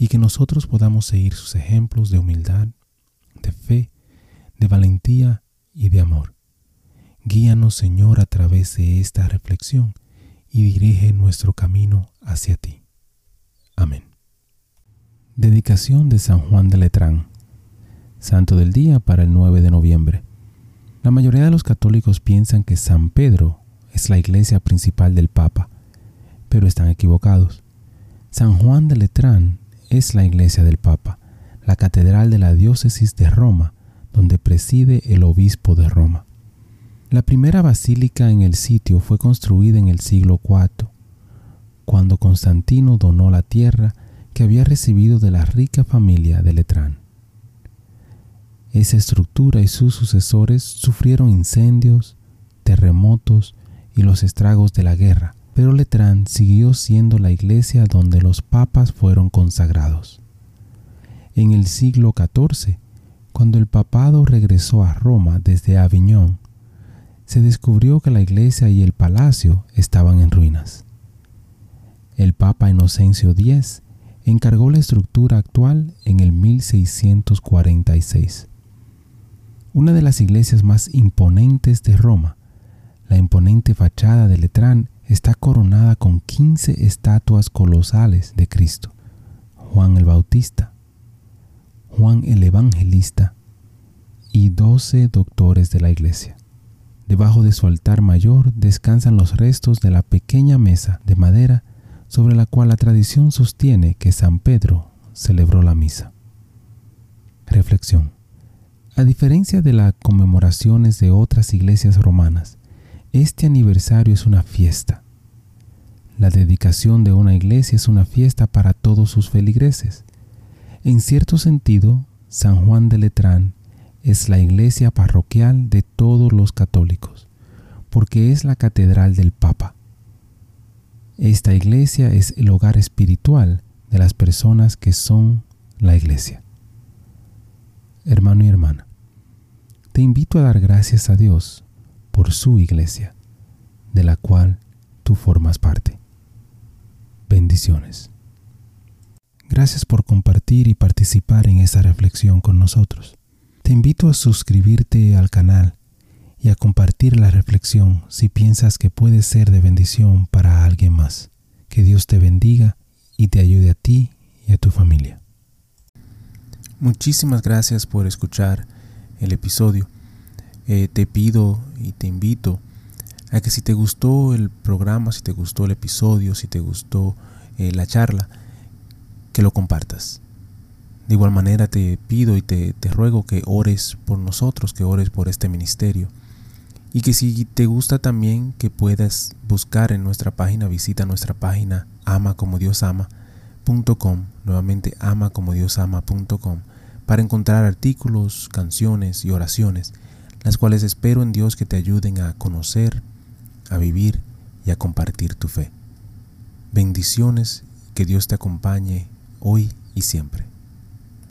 y que nosotros podamos seguir sus ejemplos de humildad, de fe, de valentía y de amor. Guíanos, Señor, a través de esta reflexión y dirige nuestro camino hacia ti. Amén. Dedicación de San Juan de Letrán. Santo del día para el 9 de noviembre. La mayoría de los católicos piensan que San Pedro es la iglesia principal del Papa, pero están equivocados. San Juan de Letrán es la iglesia del Papa, la catedral de la diócesis de Roma, donde preside el obispo de Roma. La primera basílica en el sitio fue construida en el siglo IV, cuando Constantino donó la tierra que había recibido de la rica familia de Letrán. Esa estructura y sus sucesores sufrieron incendios, terremotos y los estragos de la guerra, pero Letrán siguió siendo la iglesia donde los papas fueron consagrados. En el siglo XIV, cuando el papado regresó a Roma desde Aviñón, se descubrió que la iglesia y el palacio estaban en ruinas. El Papa Inocencio X encargó la estructura actual en el 1646. Una de las iglesias más imponentes de Roma, la imponente fachada de Letrán 15 estatuas colosales de Cristo, Juan el Bautista, Juan el Evangelista y 12 doctores de la iglesia. Debajo de su altar mayor descansan los restos de la pequeña mesa de madera sobre la cual la tradición sostiene que San Pedro celebró la misa. Reflexión. A diferencia de las conmemoraciones de otras iglesias romanas, este aniversario es una fiesta. La dedicación de una iglesia es una fiesta para todos sus feligreses. En cierto sentido, San Juan de Letrán es la iglesia parroquial de todos los católicos, porque es la catedral del Papa. Esta iglesia es el hogar espiritual de las personas que son la iglesia. Hermano y hermana, te invito a dar gracias a Dios por su iglesia, de la cual tú formas parte. Gracias por compartir y participar en esta reflexión con nosotros. Te invito a suscribirte al canal y a compartir la reflexión si piensas que puede ser de bendición para alguien más. Que Dios te bendiga y te ayude a ti y a tu familia. Muchísimas gracias por escuchar el episodio. Eh, te pido y te invito a que si te gustó el programa, si te gustó el episodio, si te gustó eh, la charla, que lo compartas. De igual manera te pido y te, ruego que ores por nosotros, que ores por este ministerio. Y que si te gusta también que puedas buscar en nuestra página, visita nuestra página amacomodiosama.com, nuevamente amacomodiosama.com, para encontrar artículos, canciones y oraciones, las cuales espero en Dios que te ayuden a conocer, a vivir y a compartir tu fe. Bendiciones, que Dios te acompañe hoy y siempre.